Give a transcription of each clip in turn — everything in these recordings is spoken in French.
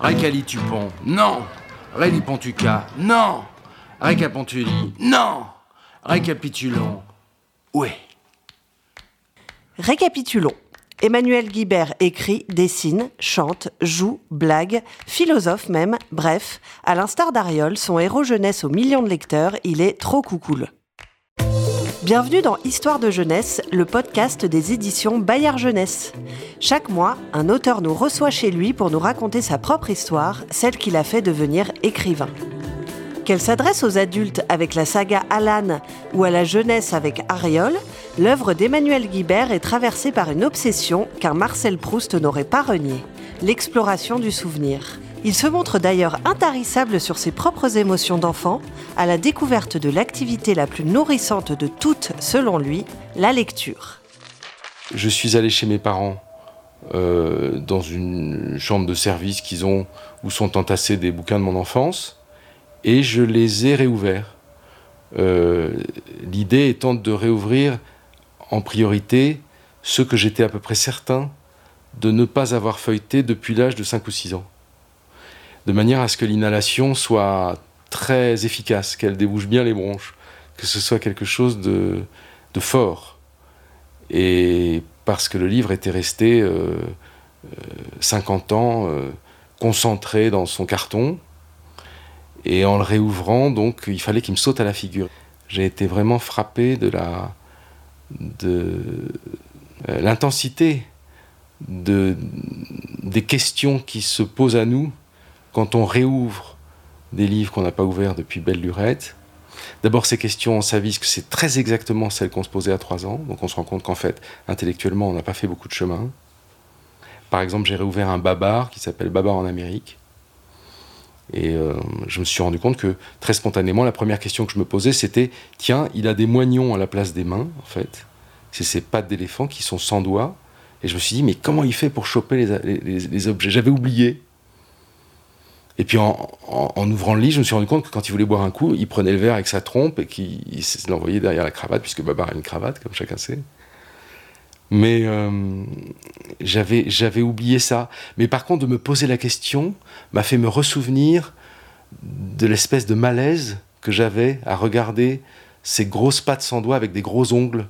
Récalitupon, non. Rélipontuca, non. Récapontuli, non. Récapitulons, oui. Récapitulons. Emmanuel Guibert écrit, dessine, chante, joue, blague, philosophe même, bref, à l'instar d'Ariol, son héros jeunesse aux millions de lecteurs, il est trop coucoule. Bienvenue dans Histoire de jeunesse, le podcast des éditions Bayard Jeunesse. Chaque mois, un auteur nous reçoit chez lui pour nous raconter sa propre histoire, celle qui l'a fait devenir écrivain. Qu'elle s'adresse aux adultes avec la saga Alan ou à la jeunesse avec Ariol, l'œuvre d'Emmanuel Guibert est traversée par une obsession qu'un Marcel Proust n'aurait pas reniée, l'exploration du souvenir. Il se montre d'ailleurs intarissable sur ses propres émotions d'enfant, à la découverte de l'activité la plus nourrissante de toutes, selon lui, la lecture. Je suis allé chez mes parents euh, dans une chambre de service qu'ils ont où sont entassés des bouquins de mon enfance et je les ai réouverts. Euh, l'idée étant de réouvrir en priorité ceux que j'étais à peu près certain de ne pas avoir feuilleté depuis l'âge de 5 ou 6 ans. De manière à ce que l'inhalation soit très efficace, qu'elle débouche bien les bronches, que ce soit quelque chose de, fort. Et parce que le livre était resté 50 euh, euh, ans concentré dans son carton, et en le réouvrant, donc, il fallait qu'il me saute à la figure. J'ai été vraiment frappé de la de euh, l'intensité de, des questions qui se posent à nous quand on réouvre des livres qu'on n'a pas ouverts depuis belle lurette. D'abord, ces questions, on s'avise que c'est très exactement celles qu'on se posait à trois ans. Donc on se rend compte qu'en fait, intellectuellement, on n'a pas fait beaucoup de chemin. Par exemple, j'ai réouvert un babar qui s'appelle Babar en Amérique. Et euh, je me suis rendu compte que très spontanément, la première question que je me posais, c'était tiens, il a des moignons à la place des mains, en fait. C'est ces pattes d'éléphant qui sont sans doigts. Et je me suis dit, mais comment il fait pour choper les, objets? J'avais oublié. Et puis en, ouvrant le lit, je me suis rendu compte que quand il voulait boire un coup, il prenait le verre avec sa trompe et qu'il l'envoyait derrière la cravate, puisque Babar a une cravate, comme chacun sait. Mais euh, j'avais oublié ça. Mais par contre, de me poser la question m'a fait me ressouvenir de l'espèce de malaise que j'avais à regarder ces grosses pattes sans doigts avec des gros ongles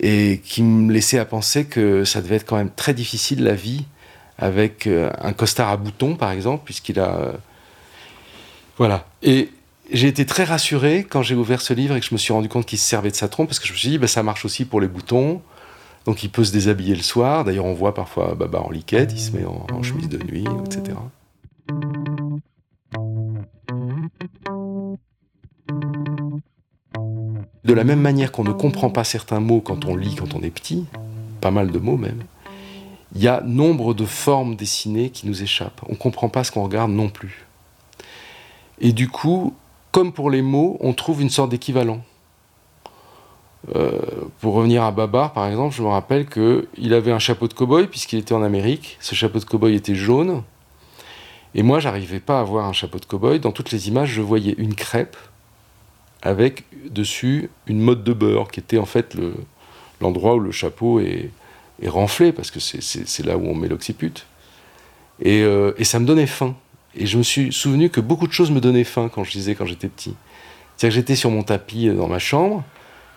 et qui me laissait à penser que ça devait être quand même très difficile la vie avec euh, un costard à boutons par exemple puisqu'il a euh, voilà et j'ai été très rassuré quand j'ai ouvert ce livre et que je me suis rendu compte qu'il se servait de sa trompe parce que je me suis dit bah, ça marche aussi pour les boutons donc il peut se déshabiller le soir. D'ailleurs, on voit parfois Baba en liquette, il se met en, chemise de nuit, etc. De la même manière qu'on ne comprend pas certains mots quand on lit, quand on est petit, pas mal de mots même, il y a nombre de formes dessinées qui nous échappent. On ne comprend pas ce qu'on regarde non plus. Et du coup, comme pour les mots, on trouve une sorte d'équivalent. Euh, pour revenir à Babar, par exemple, je me rappelle qu'il avait un chapeau de cow-boy puisqu'il était en Amérique. Ce chapeau de cow-boy était jaune. Et moi, j'arrivais pas à voir un chapeau de cow-boy. Dans toutes les images, je voyais une crêpe avec dessus une mode de beurre qui était en fait l'endroit où le chapeau est, est renflé parce que c'est là où on met l'occiput. Et, euh, et, ça me donnait faim. Et je me suis souvenu que beaucoup de choses me donnaient faim quand je lisais quand j'étais petit. C'est-à-dire que j'étais sur mon tapis dans ma chambre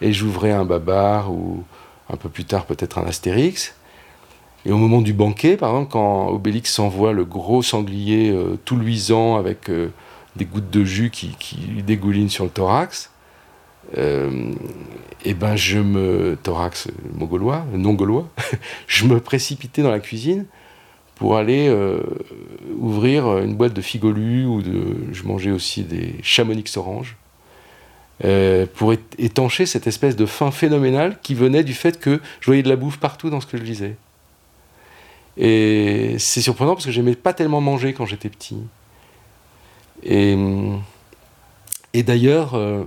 et j'ouvrais un babar ou un peu plus tard peut-être un Astérix. Et au moment du banquet, par exemple, quand Obélix s'envoie le gros sanglier euh, tout luisant avec euh, des gouttes de jus qui, qui dégoulinent sur le thorax, euh, et ben je me thorax mogolois, non gaulois, je me précipitais dans la cuisine pour aller ouvrir une boîte de figolus ou je mangeais aussi des chamonix oranges euh, pour étancher cette espèce de faim phénoménale qui venait du fait que je voyais de la bouffe partout dans ce que je lisais. Et c'est surprenant parce que j'aimais pas tellement manger quand j'étais petit. Et, et d'ailleurs, euh,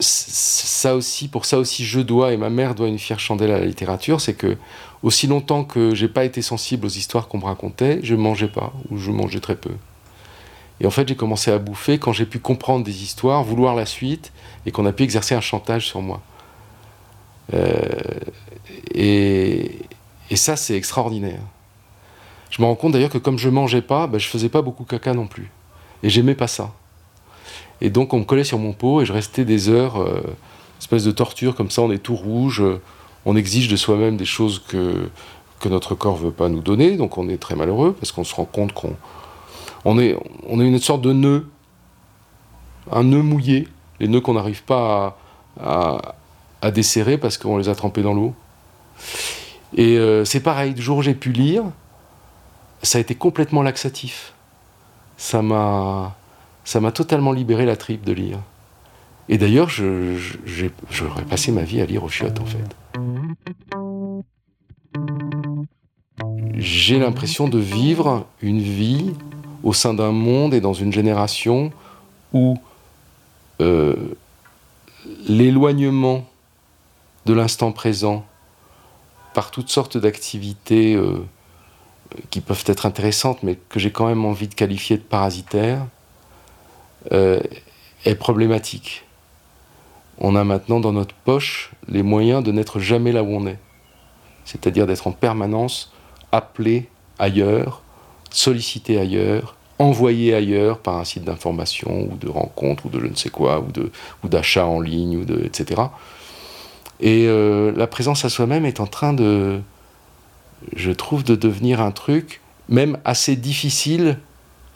ça aussi, pour ça aussi, je dois et ma mère doit une fière chandelle à la littérature, c'est que aussi longtemps que j'ai pas été sensible aux histoires qu'on me racontait, je mangeais pas ou je mangeais très peu. Et en fait, j'ai commencé à bouffer quand j'ai pu comprendre des histoires, vouloir la suite, et qu'on a pu exercer un chantage sur moi. Euh, et, ça, c'est extraordinaire. Je me rends compte d'ailleurs que comme je mangeais pas, ben, je faisais pas beaucoup caca non plus. Et j'aimais pas ça. Et donc on me collait sur mon pot et je restais des heures, euh, espèce de torture comme ça, on est tout rouge, on exige de soi-même des choses que, que notre corps veut pas nous donner, donc on est très malheureux parce qu'on se rend compte qu'on on est, on est une sorte de nœud, un nœud mouillé, les nœuds qu'on n'arrive pas à, à, desserrer parce qu'on les a trempés dans l'eau. Et euh, c'est pareil, du jour où j'ai pu lire, ça a été complètement laxatif. Ça m'a, ça m'a totalement libéré la tripe de lire. Et d'ailleurs, j'aurais passé ma vie à lire aux chiottes, en fait. J'ai l'impression de vivre une vie au sein d'un monde et dans une génération où euh, l'éloignement de l'instant présent par toutes sortes d'activités euh, qui peuvent être intéressantes, mais que j'ai quand même envie de qualifier de parasitaires, est problématique. On a maintenant dans notre poche les moyens de n'être jamais là où on est, c'est-à-dire d'être en permanence appelé ailleurs, sollicité ailleurs, envoyé ailleurs par un site d'information ou de rencontre ou de je ne sais quoi, ou, de, ou d'achat en ligne, ou de, etc. Et euh, la présence à soi-même est en train de, je trouve, de devenir un truc même assez difficile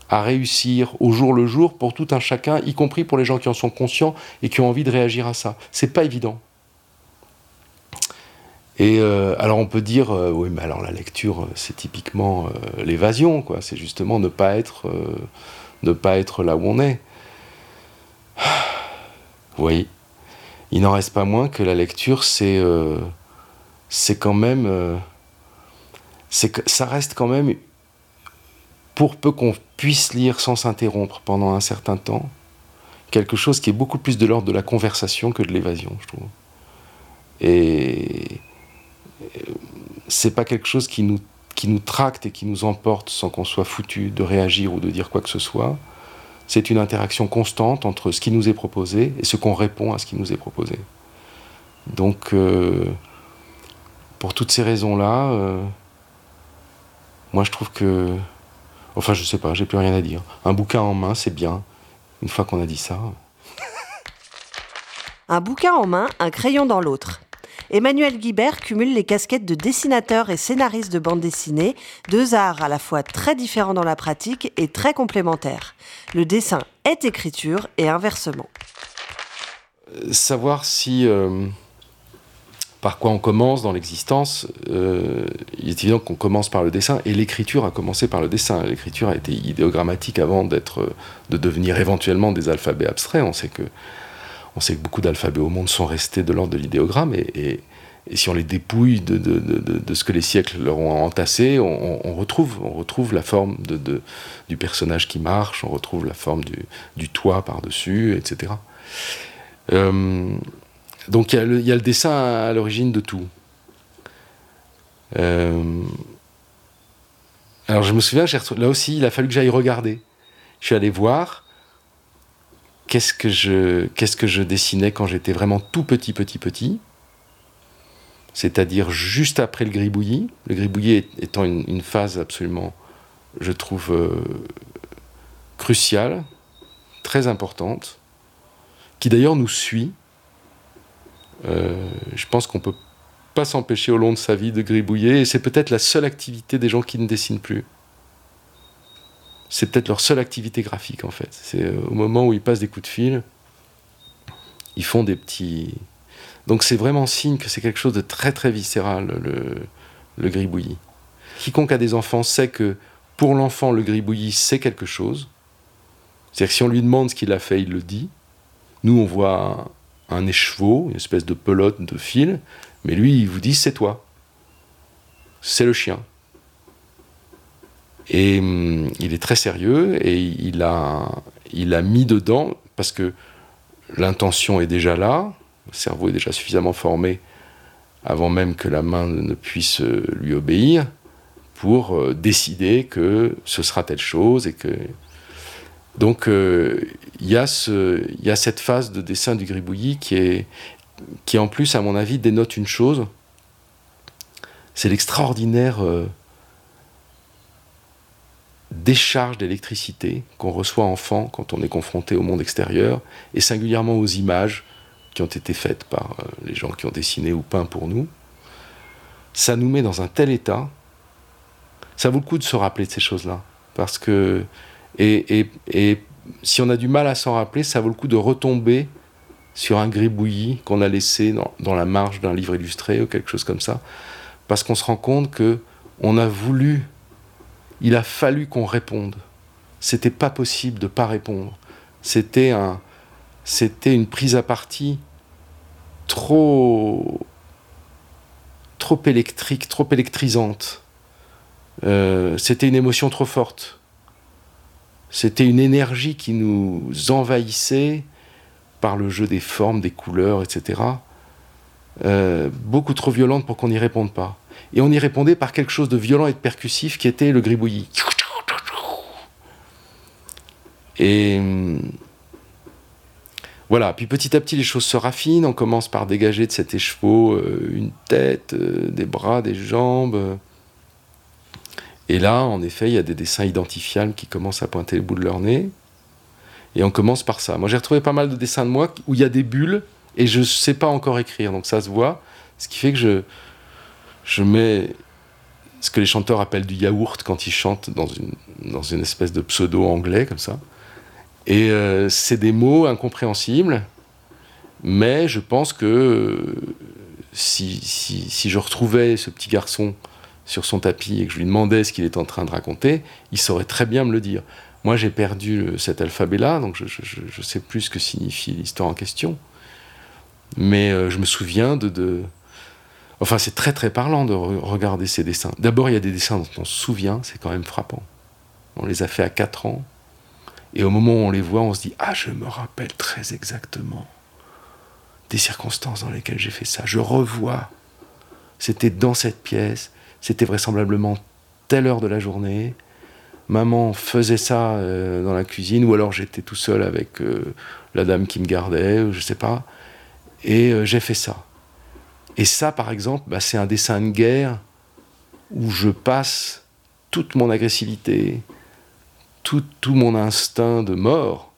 à réussir au jour le jour pour tout un chacun, y compris pour les gens qui en sont conscients et qui ont envie de réagir à ça. C'est pas évident. Et euh, alors on peut dire, euh, oui, mais alors la lecture, euh, c'est typiquement l'évasion, quoi. C'est justement ne pas être, ne pas être là où on est. Oui, il n'en reste pas moins que la lecture, c'est, c'est quand même, c'est ça reste quand même, pour peu qu'on puisse lire sans s'interrompre pendant un certain temps, quelque chose qui est beaucoup plus de l'ordre de la conversation que de l'évasion, je trouve. Et c'est pas quelque chose qui nous, qui tracte et qui nous emporte sans qu'on soit foutu de réagir ou de dire quoi que ce soit. C'est une interaction constante entre ce qui nous est proposé et ce qu'on répond à ce qui nous est proposé. Donc, euh, pour toutes ces raisons-là, euh, moi je trouve que. Enfin, je sais pas, j'ai plus rien à dire. Un bouquin en main, c'est bien. Une fois qu'on a dit ça. Un bouquin en main, un crayon dans l'autre. Emmanuel Guibert cumule les casquettes de dessinateur et scénariste de bande dessinée, deux arts à la fois très différents dans la pratique et très complémentaires. Le dessin est écriture et inversement. Savoir si euh, par quoi on commence dans l'existence, euh, il est évident qu'on commence par le dessin et l'écriture a commencé par le dessin. L'écriture a été idéogrammatique avant d'être, de devenir éventuellement des alphabets abstraits. On sait que on sait que beaucoup d'alphabets au monde sont restés de l'ordre de l'idéogramme, et, si on les dépouille de, ce que les siècles leur ont entassé, on, retrouve, on retrouve la forme du personnage qui marche, on retrouve la forme du, toit par-dessus, etc. Euh, donc il y, a le dessin à, l'origine de tout. Euh, alors je me souviens, là aussi, il a fallu que j'aille regarder. Je suis allé voir qu'est-ce que je, dessinais quand j'étais vraiment tout petit, petit, petit. C'est-à-dire juste après le gribouillis. Le gribouillis étant une, phase absolument, je trouve, euh, cruciale, très importante, qui d'ailleurs nous suit. Euh, je pense qu'on peut pas s'empêcher au long de sa vie de gribouiller, et c'est peut-être la seule activité des gens qui ne dessinent plus c'est peut-être leur seule activité graphique en fait. C'est euh, au moment où ils passent des coups de fil, ils font des petits. Donc c'est vraiment signe que c'est quelque chose de très très viscéral, le, le gribouillis. Quiconque a des enfants sait que pour l'enfant, le gribouillis, c'est quelque chose. C'est-à-dire que si on lui demande ce qu'il a fait, il le dit. Nous, on voit un, écheveau, une espèce de pelote de fil, mais lui, il vous dit c'est toi. C'est le chien. Et hum, il est très sérieux et il a, il a mis dedans, parce que l'intention est déjà là, le cerveau est déjà suffisamment formé avant même que la main ne puisse euh, lui obéir, pour euh, décider que ce sera telle chose et que. Donc euh, il y, a cette phase de dessin du gribouillis qui est, qui en plus, à mon avis, dénote une chose, c'est l'extraordinaire décharge d'électricité qu'on reçoit enfant quand on est confronté au monde extérieur, et singulièrement aux images qui ont été faites par euh, les gens qui ont dessiné ou peint pour nous, ça nous met dans un tel état, ça vaut le coup de se rappeler de ces choses-là. Parce que, et, si on a du mal à s'en rappeler, ça vaut le coup de retomber sur un gribouillis qu'on a laissé dans, dans la marge d'un livre illustré ou quelque chose comme ça, parce qu'on se rend compte que on a voulu, il a fallu qu'on réponde. C'était pas possible de pas répondre. C'était un, c'était une prise à partie trop, trop électrique, trop électrisante. Euh, c'était une émotion trop forte. C'était une énergie qui nous envahissait par le jeu des formes, des couleurs, etc. Euh, beaucoup trop violente pour qu'on n'y réponde pas. Et on y répondait par quelque chose de violent et de percussif qui était le gribouillis. Et hum, voilà, puis petit à petit les choses se raffinent, on commence par dégager de cet écheveau euh, une tête, euh, des bras, des jambes. Et là, en effet, il y a des dessins identifiables qui commencent à pointer le bout de leur nez. Et on commence par ça. Moi, j'ai retrouvé pas mal de dessins de moi où il y a des bulles et je ne sais pas encore écrire, donc ça se voit. Ce qui fait que je, je mets ce que les chanteurs appellent du yaourt quand ils chantent dans une, dans une espèce de pseudo anglais comme ça. Et euh, c'est des mots incompréhensibles, mais je pense que euh, si, si, si, je retrouvais ce petit garçon sur son tapis et que je lui demandais ce qu'il est en train de raconter, il saurait très bien me le dire. Moi, j'ai perdu cet alphabet-là, donc je ne sais plus ce que signifie l'histoire en question. Mais euh, je me souviens de, de... Enfin, c'est très très parlant de regarder ces dessins. D'abord, il y a des dessins dont on se souvient, c'est quand même frappant. On les a fait à 4 ans. Et au moment où on les voit, on se dit Ah, je me rappelle très exactement des circonstances dans lesquelles j'ai fait ça. Je revois. C'était dans cette pièce, c'était vraisemblablement telle heure de la journée. Maman faisait ça euh, dans la cuisine, ou alors j'étais tout seul avec euh, la dame qui me gardait, je sais pas. Et euh, j'ai fait ça. Et ça, par exemple, bah, c'est un dessin de guerre où je passe toute mon agressivité, tout, mon instinct de mort,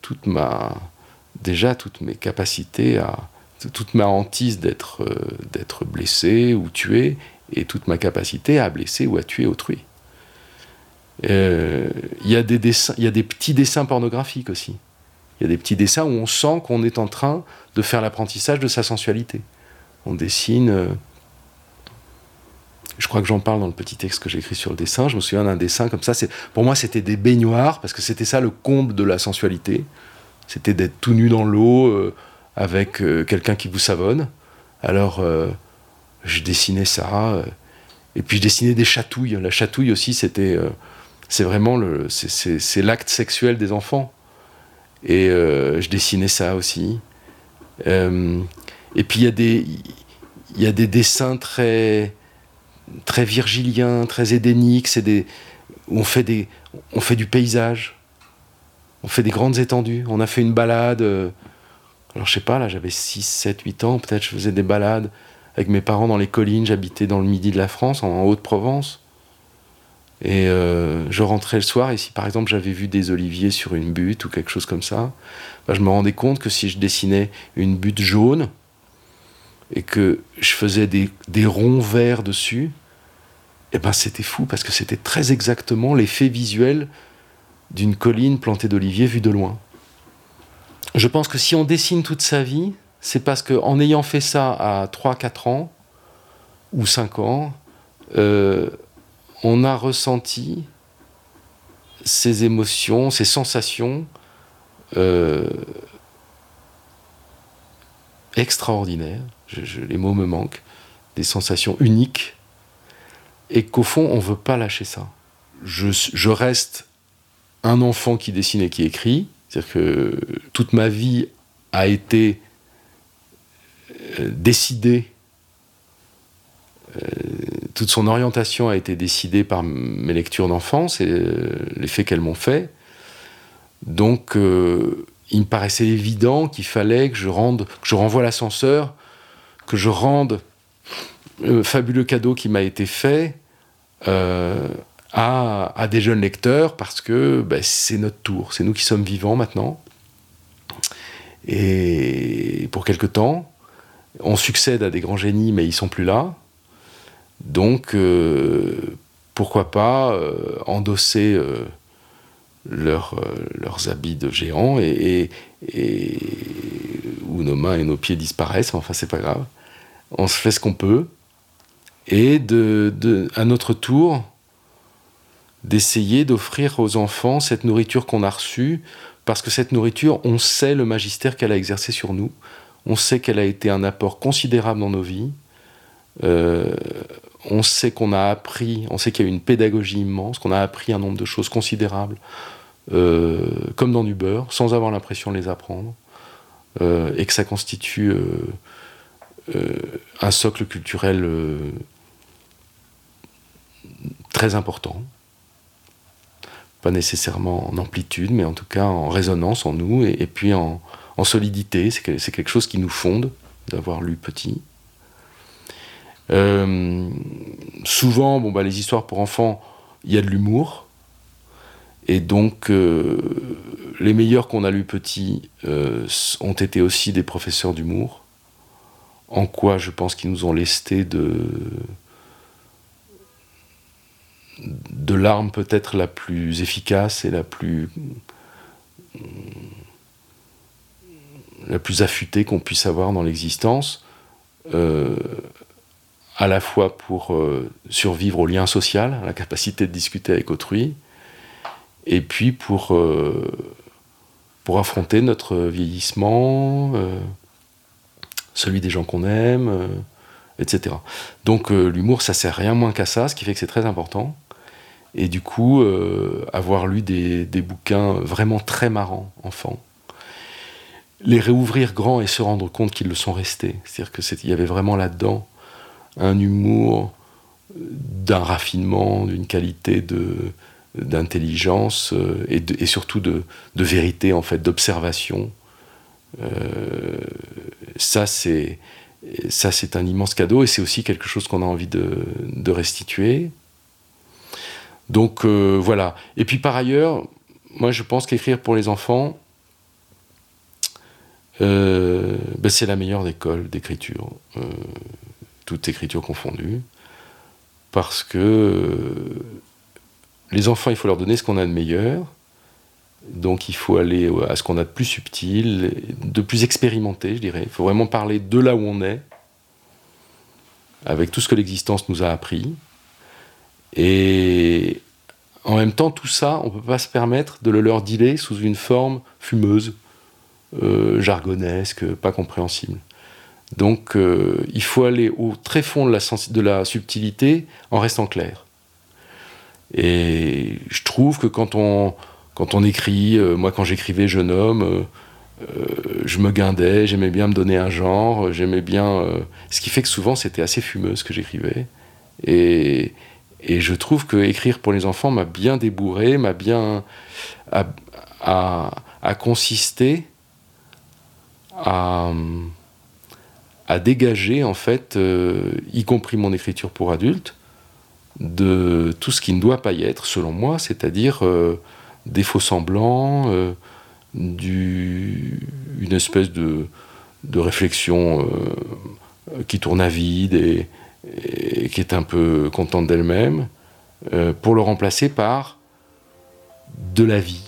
toute ma, déjà toutes mes capacités à, toute ma hantise d'être blessé ou tué, et toute ma capacité à blesser ou à tuer autrui. Euh, il y, a des petits dessins pornographiques aussi. Il y a des petits dessins où on sent qu'on est en train de faire l'apprentissage de sa sensualité. On dessine. Euh, je crois que j'en parle dans le petit texte que j'ai écrit sur le dessin. Je me souviens d'un dessin comme ça. Pour moi, c'était des baignoires, parce que c'était ça le comble de la sensualité. C'était d'être tout nu dans l'eau euh, avec quelqu'un qui vous savonne. Alors, je dessinais ça. Euh, et puis je dessinais des chatouilles. La chatouille aussi, c'était, euh, c'est vraiment c'est, l'acte sexuel des enfants. Et euh, je dessinais ça aussi. et puis il y a des, y a des dessins très, très virgiliens, très édéniques. C'est des, on fait des, on fait du paysage. On fait des grandes étendues. On a fait une balade. alors je sais pas, là j'avais 6, 7, 8 ans, peut-être je faisais des balades avec mes parents dans les collines. J'habitais dans le midi de la France, en, Haute-Provence. Et euh, je rentrais le soir, et si par exemple j'avais vu des oliviers sur une butte ou quelque chose comme ça, bah, je me rendais compte que si je dessinais une butte jaune et que je faisais des, ronds verts dessus, eh ben c'était fou parce que c'était très exactement l'effet visuel d'une colline plantée d'oliviers vue de loin. Je pense que si on dessine toute sa vie, c'est parce qu'en ayant fait ça à 3-4 ans, ou 5 ans, euh, on a ressenti ces émotions, ces sensations euh, extraordinaires, les mots me manquent, des sensations uniques, et qu'au fond, on ne veut pas lâcher ça. Je, reste un enfant qui dessine et qui écrit, c'est-à-dire que toute ma vie a été décidé, euh, toute son orientation a été décidée par mes lectures d'enfance et euh, l'effet qu'elles m'ont fait. Donc, il me paraissait évident qu'il fallait que je, rende, que je renvoie l'ascenseur, que je rende le fabuleux cadeau qui m'a été fait à, à des jeunes lecteurs parce que ben, c'est notre tour, c'est nous qui sommes vivants maintenant. Et pour quelque temps, on succède à des grands génies, mais ils sont plus là. Donc, euh, pourquoi pas euh, endosser euh, leurs habits de géants et, où nos mains et nos pieds disparaissent. Enfin, c'est pas grave. On se fait ce qu'on peut. Et à notre tour, d'essayer d'offrir aux enfants cette nourriture qu'on a reçue, parce que cette nourriture, on sait le magistère qu'elle a exercé sur nous, on sait qu'elle a été un apport considérable dans nos vies, euh, on sait qu'on a appris, on sait qu'il y a eu une pédagogie immense, qu'on a appris un nombre de choses considérables, euh, comme dans du beurre, sans avoir l'impression de les apprendre, euh, et que ça constitue un socle culturel très important. Pas nécessairement en amplitude, mais en tout cas en résonance en nous et, puis en, solidité. C'est quelque chose qui nous fonde d'avoir lu petit. Euh, souvent, bon, bah, les histoires pour enfants, il y a de l'humour. Et donc, euh, les meilleurs qu'on a lus petit euh, ont été aussi des professeurs d'humour. En quoi je pense qu'ils nous ont lesté de l'arme peut-être la plus efficace et la plus la plus affûtée qu'on puisse avoir dans l'existence, euh, à la fois pour euh, survivre au lien social, à la capacité de discuter avec autrui, et puis pour, euh, affronter notre vieillissement, celui des gens qu'on aime, etc. Donc l'humour, ça sert rien moins qu'à ça, ce qui fait que c'est très important. Et du coup, avoir lu des, bouquins vraiment très marrants, enfants, les réouvrir grands et se rendre compte qu'ils le sont restés. C'est-à-dire qu'il y avait vraiment là-dedans un humour, d'un raffinement, d'une qualité de d'intelligence euh, et, surtout de, vérité en fait d'observation euh, ça c'est ça c'est un immense cadeau et c'est aussi quelque chose qu'on a envie de restituer donc euh, voilà. Et puis par ailleurs, moi je pense qu'écrire pour les enfants, euh, ben, c'est la meilleure école d'écriture, euh, toute écriture confondue, parce que les enfants, il faut leur donner ce qu'on a de meilleur, donc il faut aller à ce qu'on a de plus subtil, de plus expérimenté, je dirais. Il faut vraiment parler de là où on est, avec tout ce que l'existence nous a appris. Et en même temps, tout ça, on ne peut pas se permettre de le leur dealer sous une forme fumeuse, euh, jargonesque, pas compréhensible. Donc euh, il faut aller au très fond de la, de la subtilité en restant clair. Et je trouve que quand on, quand on écrit, euh, moi quand j'écrivais jeune homme, je me guindais, j'aimais bien me donner un genre, j'aimais bien... ce qui fait que souvent c'était assez fumeux ce que j'écrivais. Et, et je trouve que écrire pour les enfants m'a bien débourré, m'a bien a, consisté à, dégager en fait, euh, y compris mon écriture pour adultes, de tout ce qui ne doit pas y être, selon moi, c'est-à-dire euh, des faux semblants, euh, du, une espèce de, réflexion qui tourne à vide et, qui est un peu contente d'elle-même, euh, pour le remplacer par de la vie.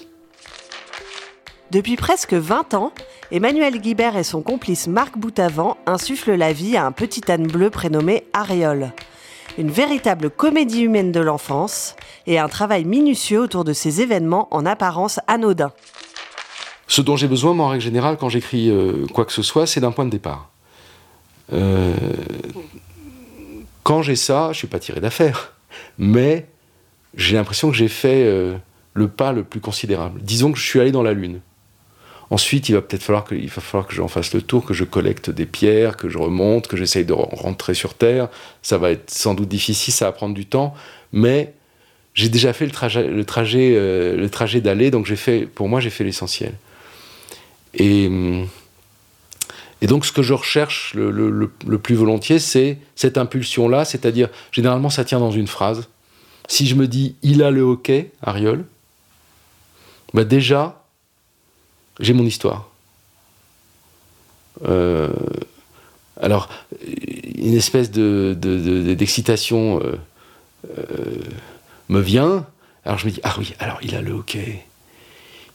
Depuis presque 20 ans, Emmanuel Guibert et son complice Marc Boutavant insufflent la vie à un petit âne bleu prénommé Aréole. Une véritable comédie humaine de l'enfance et un travail minutieux autour de ces événements en apparence anodins. Ce dont j'ai besoin, moi, en règle générale, quand j'écris euh, quoi que ce soit, c'est d'un point de départ. Euh, quand j'ai ça, je suis pas tiré d'affaire, mais j'ai l'impression que j'ai fait euh, le pas le plus considérable. Disons que je suis allé dans la Lune. Ensuite, il va peut-être falloir que, il va falloir que j'en fasse le tour, que je collecte des pierres, que je remonte, que j'essaye de rentrer sur Terre. Ça va être sans doute difficile, ça va prendre du temps, mais j'ai déjà fait le trajet, le trajet, euh, le trajet d'aller, donc j'ai fait, pour moi, j'ai fait l'essentiel. Et et donc, ce que je recherche le, plus volontiers, c'est cette impulsion-là, c'est-à-dire, généralement, ça tient dans une phrase. si je me dis il a le hockey, Ariol, bah déjà, j'ai mon histoire. Euh, alors, une espèce d'excitation de, euh, me vient. Alors je me dis, ah oui, alors il a le hockey.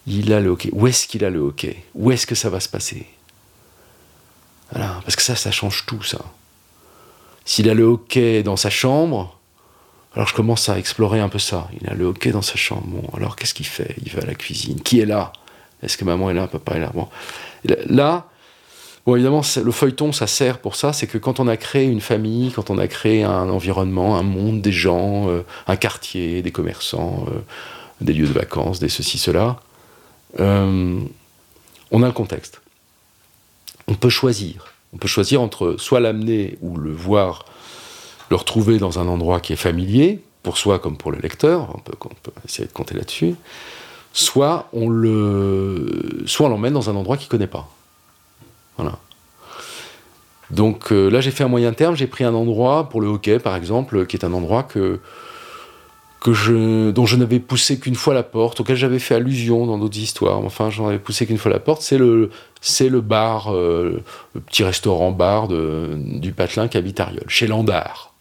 Il a le hockey. Où est-ce qu'il a le hockey? Où est-ce que ça va se passer? Voilà, parce que ça, ça change tout, ça. S'il a le hockey dans sa chambre, alors je commence à explorer un peu ça. Il a le hockey dans sa chambre. Bon, alors qu'est-ce qu'il fait? Il va à la cuisine. Qui est là? Est-ce que maman est là Papa est là? Bon, là, bon évidemment, le feuilleton, ça sert pour ça. C'est que quand on a créé une famille, quand on a créé un environnement, un monde, des gens, euh, un quartier, des commerçants, euh, des lieux de vacances, des ceci, cela, euh, on a le contexte. On peut choisir. On peut choisir entre soit l'amener ou le voir, le retrouver dans un endroit qui est familier, pour soi comme pour le lecteur, on peut, essayer de compter là-dessus, soit on le, soit on l'emmène dans un endroit qu'il connaît pas. Voilà. Donc euh, là, j'ai fait un moyen terme. J'ai pris un endroit pour le hockey, par exemple, qui est un endroit que je, dont je n'avais poussé qu'une fois la porte, auquel j'avais fait allusion dans d'autres histoires. Enfin, j'en avais poussé qu'une fois la porte. C'est le, le bar, euh, le petit restaurant-bar du patelin qui habite Ariol, chez Landard,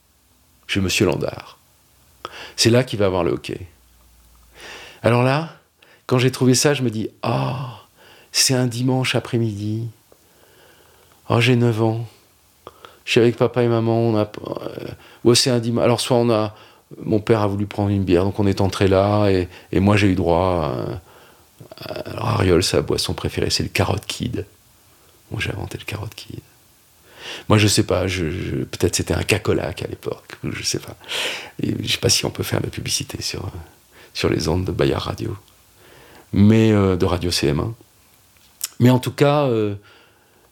chez Monsieur Landard. C'est là qu'il va avoir le hockey. Alors là, quand j'ai trouvé ça, je me dis Ah, c'est un dimanche après-midi. Oh, j'ai 9 ans. Je suis avec papa et maman. On a, euh, c'est un dimanche. Alors, soit on a mon père a voulu prendre une bière, donc on est entré là, et, moi j'ai eu droit Alors Ariol, sa boisson préférée, c'est le carotte kid. Bon, j'ai inventé le carotte kid. Moi, je sais pas, peut-être c'était un cacolac à l'époque, je sais pas. Et je sais pas si on peut faire la publicité sur les ondes de Bayard Radio, mais euh, de Radio CM1. Mais en tout cas, euh,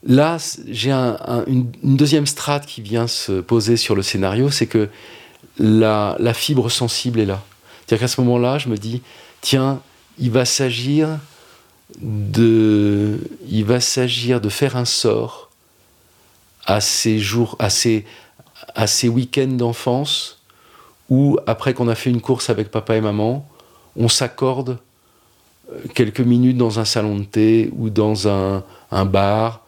là, j'ai une, deuxième strate qui vient se poser sur le scénario, c'est que la, fibre sensible est là. C'est-à-dire qu'à ce moment-là, je me dis, tiens, il va s'agir de, il va s'agir de faire un sort à ces jours, à ces, à ces week-ends d'enfance où, après qu'on a fait une course avec papa et maman, on s'accorde quelques minutes dans un salon de thé ou dans un, un bar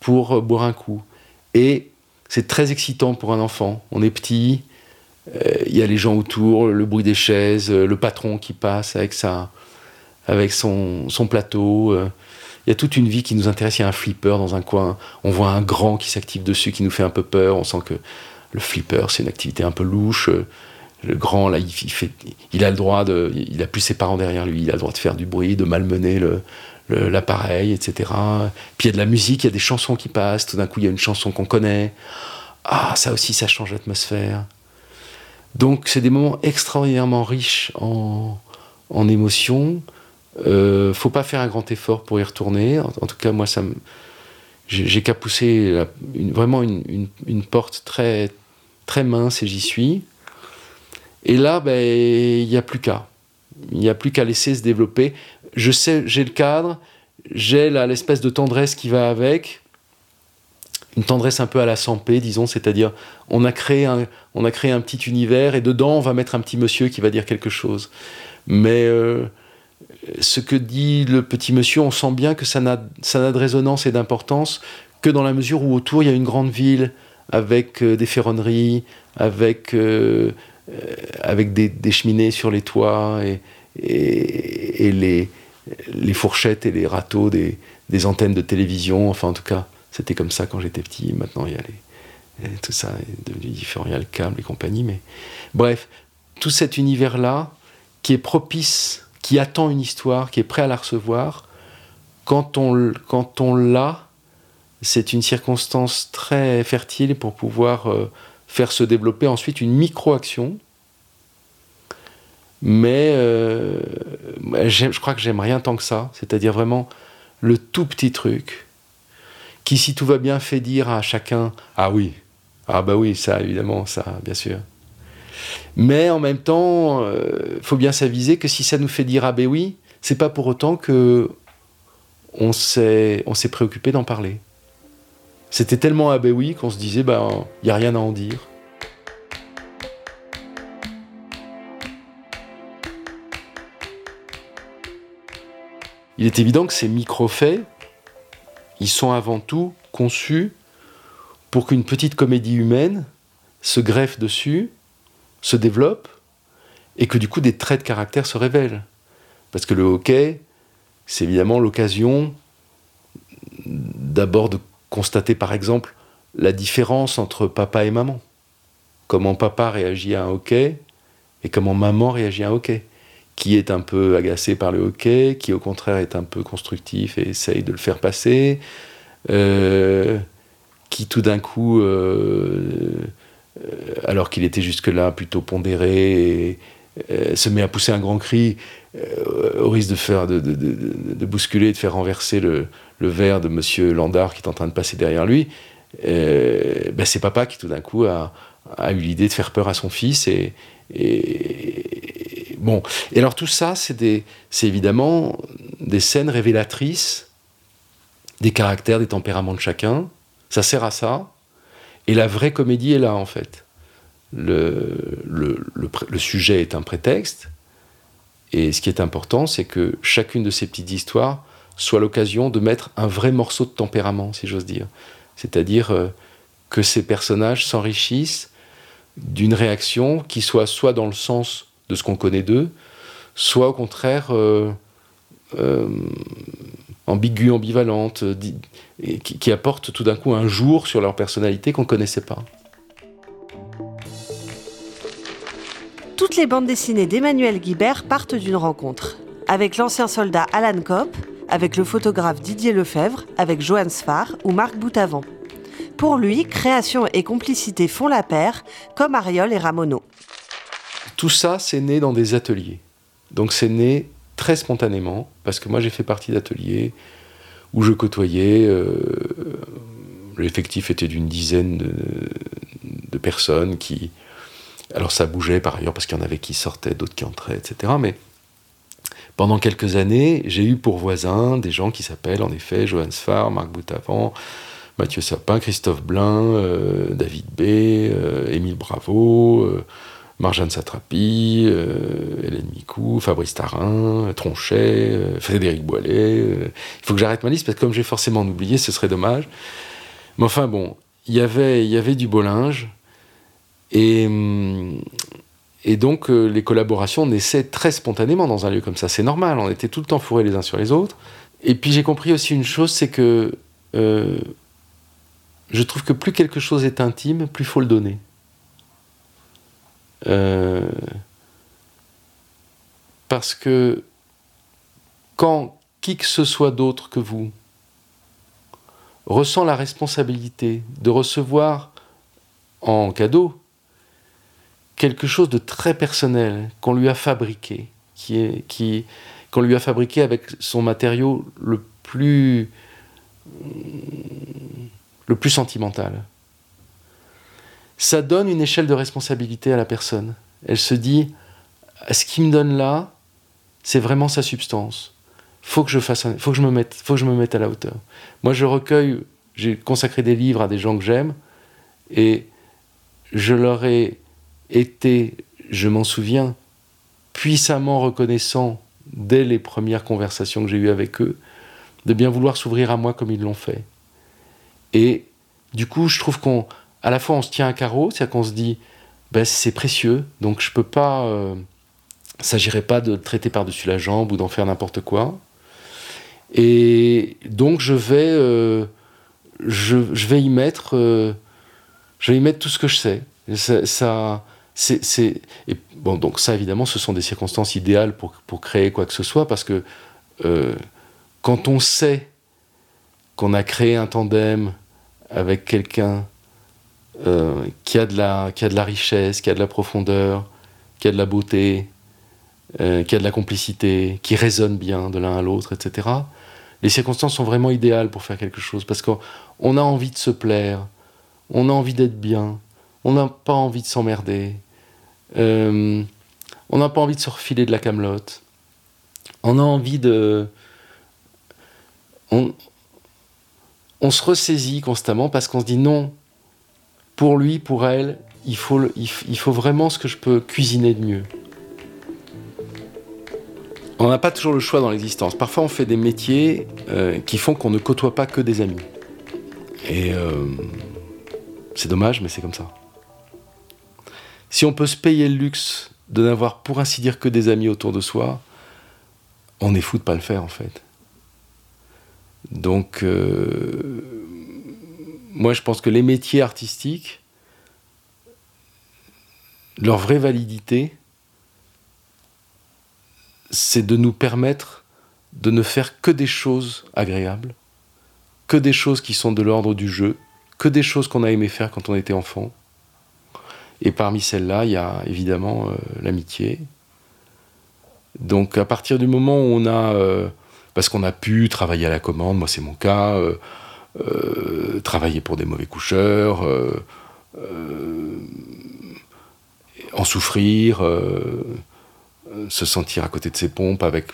pour boire un coup. Et c'est très excitant pour un enfant. On est petit, il y a les gens autour, le bruit des chaises, euh, le patron qui passe avec, sa, avec son, son plateau. Euh. Il y a toute une vie qui nous intéresse. Il y a un flipper dans un coin. On voit un grand qui s'active dessus, qui nous fait un peu peur. On sent que le flipper, c'est une activité un peu louche. Le grand, là, il, fait, il a le droit de. Il a plus ses parents derrière lui. Il a le droit de faire du bruit, de malmener le, l'appareil, etc. Puis il y a de la musique, il y a des chansons qui passent. Tout d'un coup, il y a une chanson qu'on connaît. Ah, ça aussi, ça change l'atmosphère. Donc c'est des moments extraordinairement riches en, en émotions. Euh, faut pas faire un grand effort pour y retourner. En, tout cas, moi, ça j'ai qu'à pousser vraiment une, une, porte très, très mince et j'y suis. Et là, ben, il n'y a plus qu'à. Il n'y a plus qu'à laisser se développer. Je sais, j'ai le cadre, j'ai l'espèce de tendresse qui va avec une tendresse un peu à la Sampé, disons, c'est-à-dire on a créé un, on a créé un petit univers et dedans on va mettre un petit monsieur qui va dire quelque chose. Mais euh, ce que dit le petit monsieur, on sent bien que ça n'a, de résonance et d'importance que dans la mesure où autour il y a une grande ville avec euh, des ferronneries, avec, euh, avec des, cheminées sur les toits et, les, fourchettes et les râteaux des, des antennes de télévision, enfin en tout cas c'était comme ça quand j'étais petit. Maintenant, il y a les, tout ça est devenu différent. Il y a le câble et compagnie. Mais bref, tout cet univers-là qui est propice, qui attend une histoire, qui est prêt à la recevoir, quand on, quand on l'a, c'est une circonstance très fertile pour pouvoir euh, faire se développer ensuite une micro-action. Mais euh, je crois que j'aime rien tant que ça, c'est-à-dire vraiment le tout petit truc qui, si tout va bien, fait dire à chacun Ah oui, ah bah oui, ça, évidemment, ça, bien sûr. Mais en même temps, il euh, faut bien s'aviser que si ça nous fait dire Ah ben oui, c'est pas pour autant que on s'est préoccupé d'en parler. C'était tellement ah ben oui qu'on se disait, bah, ben, il n'y a rien à en dire. Il est évident que ces micro-faits, ils sont avant tout conçus pour qu'une petite comédie humaine se greffe dessus, se développe, et que du coup des traits de caractère se révèlent. Parce que le hockey, c'est évidemment l'occasion d'abord de constater par exemple la différence entre papa et maman. Comment papa réagit à un hockey et comment maman réagit à un hockey. Qui est un peu agacé par le hockey, qui au contraire est un peu constructif et essaye de le faire passer. Euh, qui tout d'un coup, euh, euh, alors qu'il était jusque-là plutôt pondéré, se met à pousser un grand cri au risque de, faire, de, de, de, bousculer, de faire renverser le, le verre de Monsieur Landard qui est en train de passer derrière lui. Ben c'est papa qui tout d'un coup a, eu l'idée de faire peur à son fils et, bon. Et alors tout ça, c'est évidemment des scènes révélatrices des caractères, des tempéraments de chacun. Ça sert à ça. Et la vraie comédie est là, en fait. Le, sujet est un prétexte. Et ce qui est important, c'est que chacune de ces petites histoires soit l'occasion de mettre un vrai morceau de tempérament, si j'ose dire. C'est-à-dire euh, que ces personnages s'enrichissent d'une réaction qui soit soit dans le sens de ce qu'on connaît d'eux, soit au contraire euh, euh, ambiguë, ambivalente, qui, qui, apporte tout d'un coup un jour sur leur personnalité qu'on ne connaissait pas. Toutes les bandes dessinées d'Emmanuel Guibert partent d'une rencontre. Avec l'ancien soldat Alan Kopp, avec le photographe Didier Lefebvre, avec Johan Sfar ou Marc Boutavant. Pour lui, création et complicité font la paire, comme Ariol et Ramono. Tout ça, c'est né dans des ateliers. Donc c'est né très spontanément, parce que moi j'ai fait partie d'ateliers où je côtoyais, euh, l'effectif était d'une dizaine de, personnes qui... Alors ça bougeait par ailleurs, parce qu'il y en avait qui sortaient, d'autres qui entraient, etc. Mais pendant quelques années, j'ai eu pour voisins des gens qui s'appellent en effet Johan Sfar, Marc Boutavant, Mathieu Sapin, Christophe Blin, euh, David B, euh, Émile Bravo, euh, Marjane Satrapi, Hélène Micou, Fabrice Tarin, Tronchet, Frédéric Boilet. il faut que j'arrête ma liste parce que comme j'ai forcément oublié, ce serait dommage. Mais enfin bon, il y avait du beau linge. Et, et donc les collaborations naissaient très spontanément dans un lieu comme ça. C'est normal, on était tout le temps fourrés les uns sur les autres. Et puis j'ai compris aussi une chose, c'est que je trouve que plus quelque chose est intime, plus faut le donner. Euh, parce que quand qui que ce soit d'autre que vous ressent la responsabilité de recevoir en cadeau quelque chose de très personnel qu'on lui a fabriqué, qui est, qui, qu'on lui a fabriqué avec son matériau le plus le plus sentimental. Ça donne une échelle de responsabilité à la personne. Elle se dit, ce qu'il me donne là, c'est vraiment sa substance. Faut que je fasse, faut que je me mette, faut que je me mette à la hauteur. Moi, je recueille, j'ai consacré des livres à des gens que j'aime, et je leur ai été, je m'en souviens, puissamment reconnaissant dès les premières conversations que j'ai eues avec eux, de bien vouloir s'ouvrir à moi comme ils l'ont fait. Et du coup, je trouve qu'on, à la fois, on se tient à carreau, c'est-à-dire qu'on se dit, ben, c'est précieux, donc je peux pas, euh, s'agirait pas de traiter par-dessus la jambe ou d'en faire n'importe quoi. Et donc, je vais, euh, je, vais y mettre, euh, je vais y mettre tout ce que je sais. Ça c'est, donc ça, évidemment, ce sont des circonstances idéales pour, créer quoi que ce soit, parce que euh, quand on sait qu'on a créé un tandem avec quelqu'un euh, qui, a de la, qui a de la richesse, qui a de la profondeur, qui a de la beauté, euh, qui a de la complicité, qui résonne bien de l'un à l'autre, etc. Les circonstances sont vraiment idéales pour faire quelque chose parce qu'on a envie de se plaire, on a envie d'être bien, on n'a pas envie de s'emmerder, euh, on n'a pas envie de se refiler de la camelote, on a envie de. On, on se ressaisit constamment parce qu'on se dit non, pour lui, pour elle, il faut, il, faut vraiment ce que je peux cuisiner de mieux. On n'a pas toujours le choix dans l'existence. Parfois, on fait des métiers euh, qui font qu'on ne côtoie pas que des amis. Et euh, c'est dommage, mais c'est comme ça. Si on peut se payer le luxe de n'avoir pour ainsi dire que des amis autour de soi, on est fou de pas le faire en fait. Donc, euh, moi je pense que les métiers artistiques, leur vraie validité, c'est de nous permettre de ne faire que des choses agréables, que des choses qui sont de l'ordre du jeu, que des choses qu'on a aimé faire quand on était enfant. Et parmi celles-là, il y a évidemment euh, l'amitié. Donc à partir du moment où on a, euh, parce qu'on a pu travailler à la commande, moi c'est mon cas, euh, travailler pour des mauvais coucheurs, en souffrir, se sentir à côté de ses pompes avec,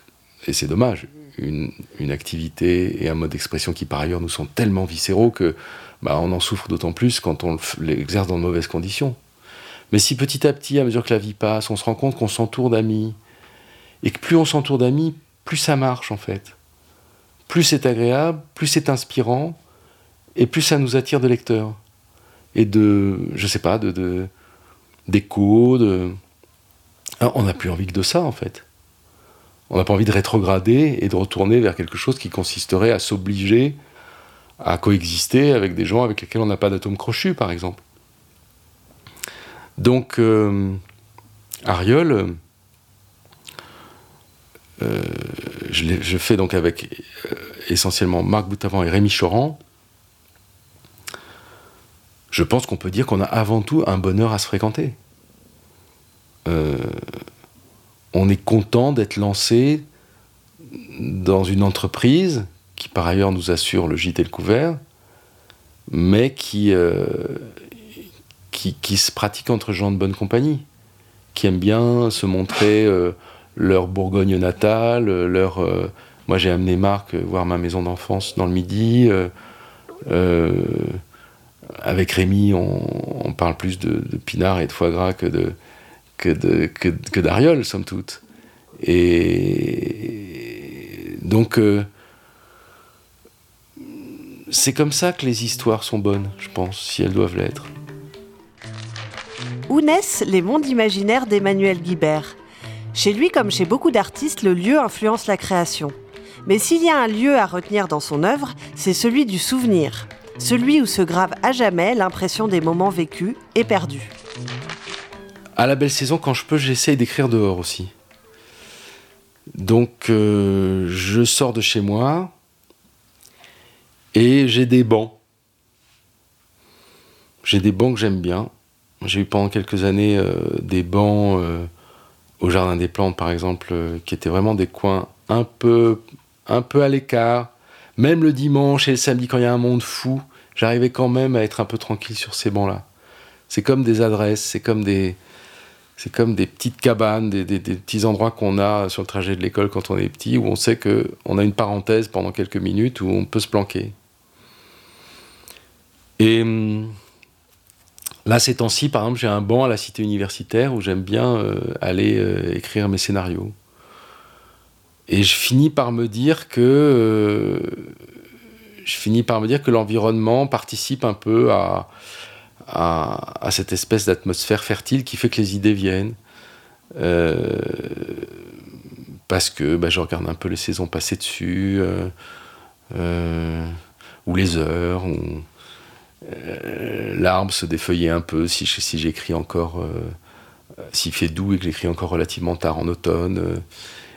et c'est dommage, une, activité et un mode d'expression qui par ailleurs nous sont tellement viscéraux que bah, on en souffre d'autant plus quand on l'exerce dans de mauvaises conditions. Mais si petit à petit, à mesure que la vie passe, on se rend compte qu'on s'entoure d'amis, et que plus on s'entoure d'amis, plus ça marche en fait. Plus c'est agréable, plus c'est inspirant, et plus ça nous attire de lecteurs. Et de, je sais pas, de d'écho, de, on n'a plus envie que de ça en fait. On n'a pas envie de rétrograder et de retourner vers quelque chose qui consisterait à s'obliger à coexister avec des gens avec lesquels on n'a pas d'atome crochu, par exemple. Donc, euh, Ariol, euh, je, fais donc avec euh, essentiellement Marc Boutavant et Rémi Choran. Je pense qu'on peut dire qu'on a avant tout un bonheur à se fréquenter. on est content d'être lancé dans une entreprise qui par ailleurs nous assure le gîte et le couvert, mais qui, qui, se pratique entre gens de bonne compagnie, qui aiment bien se montrer euh, leur Bourgogne natale, leur... Euh, moi j'ai amené Marc voir ma maison d'enfance dans le midi. avec Rémi, on, parle plus de, pinard et de foie gras que de que de somme toute. Et donc c'est comme ça que les histoires sont bonnes, je pense, si elles doivent l'être. Où naissent les mondes imaginaires d'Emmanuel Guibert? Chez lui, comme chez beaucoup d'artistes, le lieu influence la création. Mais s'il y a un lieu à retenir dans son œuvre, c'est celui du souvenir, celui où se grave à jamais l'impression des moments vécus et perdus. À la belle saison, quand je peux, j'essaye d'écrire dehors aussi. Donc, euh, je sors de chez moi, et j'ai des bancs. J'ai des bancs que j'aime bien. J'ai eu pendant quelques années euh, des bancs euh, au Jardin des Plantes, par exemple, euh, qui étaient vraiment des coins un peu, un peu à l'écart. Même le dimanche et le samedi, quand il y a un monde fou, j'arrivais quand même à être un peu tranquille sur ces bancs-là. C'est comme des adresses, c'est comme des, c'est comme des petites cabanes, des, des petits endroits qu'on a sur le trajet de l'école quand on est petit, où on sait qu'on a une parenthèse pendant quelques minutes où on peut se planquer. Et hum, là, ces temps-ci, par exemple, j'ai un banc à la cité universitaire où j'aime bien euh, aller euh, écrire mes scénarios. Et je finis par me dire que euh, je finis par me dire que l'environnement participe un peu à, cette espèce d'atmosphère fertile qui fait que les idées viennent. parce que bah, je regarde un peu les saisons passées dessus, ou les heures, l'arbre se défeuillait un peu si, j'écris encore, euh, s'il fait doux et que j'écris encore relativement tard en automne, euh,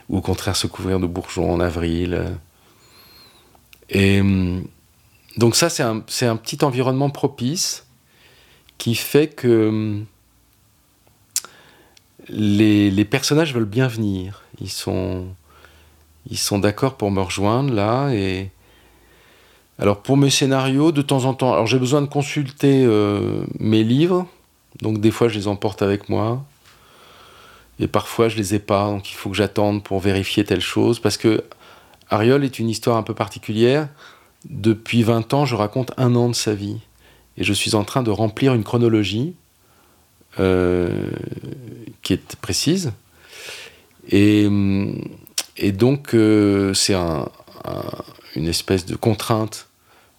ou au contraire se couvrir de bourgeons en avril. Et donc ça, c'est un, un, petit environnement propice qui fait que les, les, personnages veulent bien venir. Ils sont, ils sont d'accord pour me rejoindre là et alors pour mes scénarios, de temps en temps, alors j'ai besoin de consulter euh, mes livres, donc des fois je les emporte avec moi, et parfois je les ai pas, donc il faut que j'attende pour vérifier telle chose, parce que Ariol est une histoire un peu particulière. Depuis 20 ans, je raconte un an de sa vie, et je suis en train de remplir une chronologie euh, qui est précise. Et, donc, euh, c'est un, une espèce de contrainte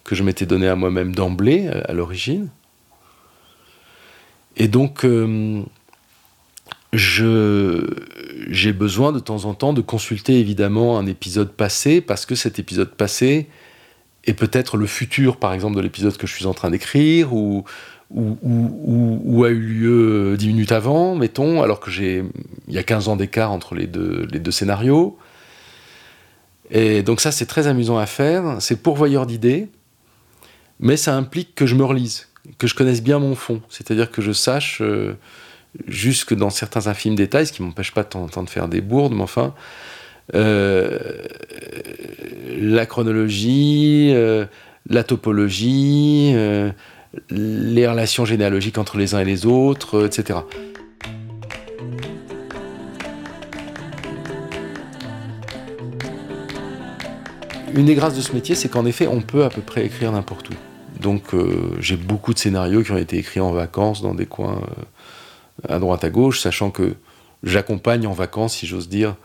que je m'étais donnée à moi-même d'emblée, à, l'origine. Et donc, euh, j'ai besoin de temps en temps de consulter évidemment un épisode passé, parce que cet épisode passé est peut-être le futur, par exemple, de l'épisode que je suis en train d'écrire, ou, ou, a eu lieu dix minutes avant, mettons, alors que j'ai il y a 15 ans d'écart entre les deux, les deux scénarios. Et donc ça, c'est très amusant à faire. C'est pourvoyeur d'idées, mais ça implique que je me relise, que je connaisse bien mon fond. C'est-à-dire que je sache, euh, jusque dans certains infimes détails, ce qui m'empêche pas de de faire des bourdes, mais enfin, euh, la chronologie, euh, la topologie, les relations généalogiques entre les uns et les autres, etc. Une des grâces de ce métier, c'est qu'en effet, on peut à peu près écrire n'importe où. Donc euh, j'ai beaucoup de scénarios qui ont été écrits en vacances dans des coins euh, à droite à gauche, sachant que j'accompagne en vacances, si j'ose dire,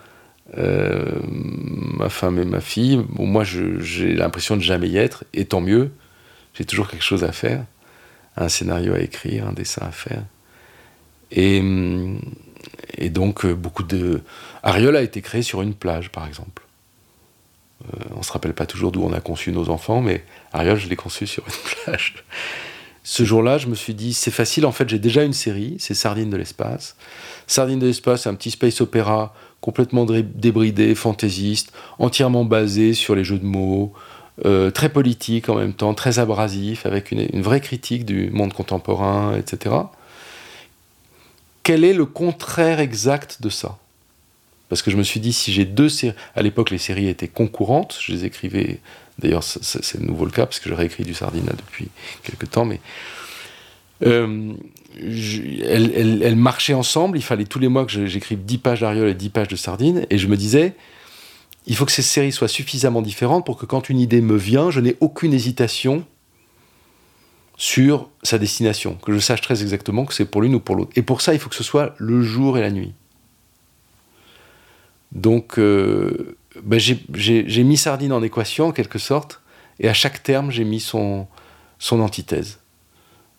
euh, ma femme et ma fille. Moi, j'ai l'impression de jamais y être, et tant mieux. J'ai toujours quelque chose à faire, un scénario à écrire, un dessin à faire. Et, et donc, beaucoup de. Ariel a été créé sur une plage, par exemple. Euh, on ne se rappelle pas toujours d'où on a conçu nos enfants, mais Ariel, je l'ai conçu sur une plage. Ce jour-là, je me suis dit, c'est facile, en fait, j'ai déjà une série, c'est Sardine de l'espace. Sardine de l'espace, c'est un petit space opéra complètement débridé, fantaisiste, entièrement basé sur les jeux de mots, euh, très politique en même temps, très abrasif, avec une, vraie critique du monde contemporain, etc. Quel est le contraire exact de ça? Parce que je me suis dit, si j'ai deux séries. À l'époque, les séries étaient concurrentes. Je les écrivais. D'ailleurs, c'est nouveau le cas, parce que j'aurais écrit du Sardina depuis quelques temps. Mais. Euh, elles, marchaient ensemble. Il fallait tous les mois que j'écrive 10 pages d'Ariol et 10 pages de Sardine. Et je me disais, il faut que ces séries soient suffisamment différentes pour que quand une idée me vient, je n'ai aucune hésitation sur sa destination, que je sache très exactement que c'est pour l'une ou pour l'autre. Et pour ça, il faut que ce soit le jour et la nuit. Donc, euh, ben, j'ai mis Sardine en équation, en quelque sorte, et à chaque terme, j'ai mis son, antithèse.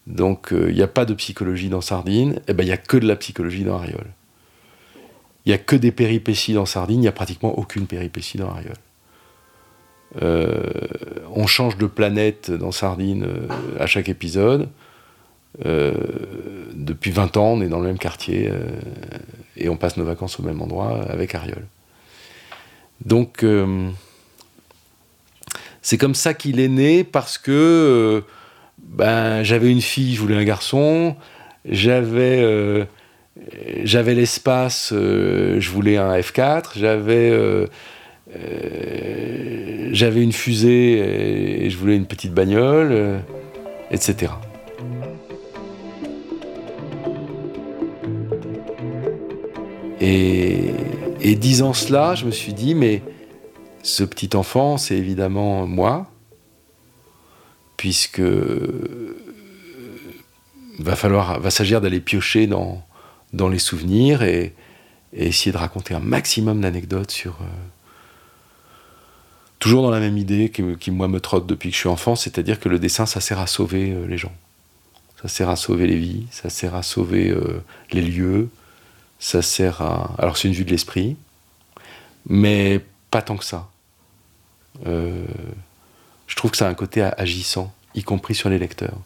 Donc, euh, il n'y a pas de psychologie dans Sardine, et ben, il n'y a que de la psychologie dans Ariol. Il n'y a que des péripéties dans Sardine, il n'y a pratiquement aucune péripétie dans Ariol. Euh, on change de planète dans Sardine à chaque épisode. Depuis 20 ans, on est dans le même quartier et on passe nos vacances au même endroit avec Ariol. Donc, euh, c'est comme ça qu'il est né parce que euh, ben, j'avais une fille, je voulais un garçon, j'avais euh, j'avais l'espace, je voulais un F4, j'avais j'avais une fusée et je voulais une petite bagnole, etc. Et, disant cela, je me suis dit, mais ce petit enfant, c'est évidemment moi, puisque euh, va falloir, va s'agir d'aller piocher dans, dans les souvenirs et, essayer de raconter un maximum d'anecdotes sur. Euh, toujours dans la même idée qui, moi, me trotte depuis que je suis enfant, c'est-à-dire que le dessin, ça sert à sauver euh, les gens. Ça sert à sauver les vies, ça sert à sauver les lieux, ça sert à. Alors, c'est une vue de l'esprit, mais pas tant que ça. Euh, je trouve que ça a un côté agissant, y compris sur les lecteurs.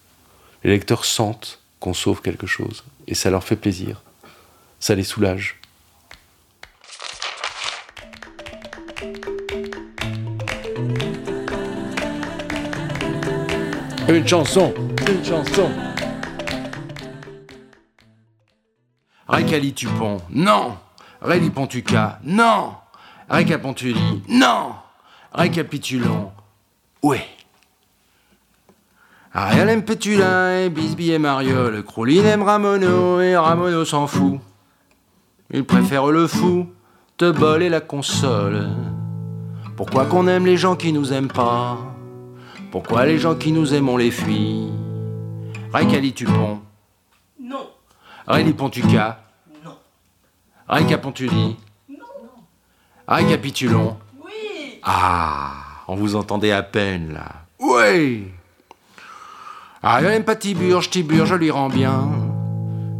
Les lecteurs sentent qu'on sauve quelque chose, et ça leur fait plaisir. Ça les soulage. Une chanson, une chanson. Tupon, non. Pontuca, non. Récapontuli, non. Récapitulons, oui. Ariel aime Pétulin et Bisbee et Mariol. Crouline aime Ramono et Ramono s'en fout. Il préfère le fou, te bol et la console. Pourquoi qu'on aime les gens qui nous aiment pas? Pourquoi les gens qui nous aiment on les fuit Tupon Non. Réli Pontuca Non. Réca Pontuli Non. Récapitulons. Oui Ah, on vous entendait à peine là. Oui Ariel pas Tiburge, Tiburge, je lui rends bien.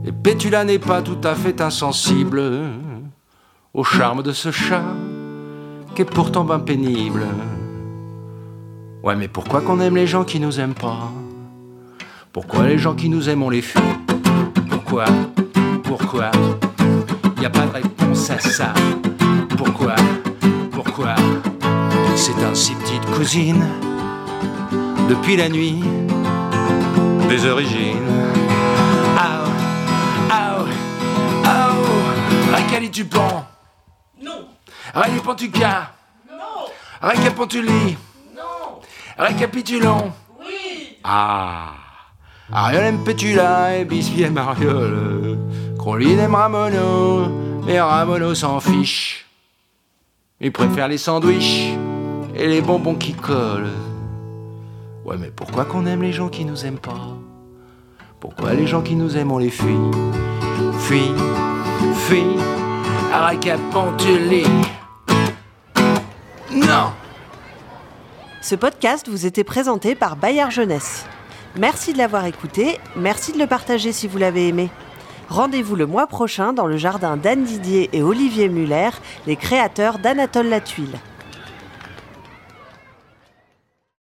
Et Pétula n'est pas tout à fait insensible au charme de ce chat, qui est pourtant bien pénible. Ouais, mais pourquoi qu'on aime les gens qui nous aiment pas? Pourquoi les gens qui nous aiment, on les fuit? Pourquoi? Pourquoi? Y a pas de réponse à ça. Pourquoi? Pourquoi? C'est ainsi, petite cousine, depuis la nuit des origines. Aou, aou, aou, Racali tu pends, Non. Rallye Pantuca, Non. Récapituli, Non. Récapitulons. Oui. Ah Ariel aime Pétula et Bisbee aime Mariole. Croline aime Ramono et Ramono s'en fiche. Il préfère les sandwichs et les bonbons qui collent. Ouais, mais pourquoi qu'on aime les gens qui nous aiment pas? Pourquoi les gens qui nous aiment on les fuit? Fuit, fuit, Aracapantuli. Non Ce podcast vous était présenté par Bayard Jeunesse. Merci de l'avoir écouté, merci de le partager si vous l'avez aimé. Rendez-vous le mois prochain dans le jardin d'Anne Didier et Olivier Muller, les créateurs d'Anatole Latuile.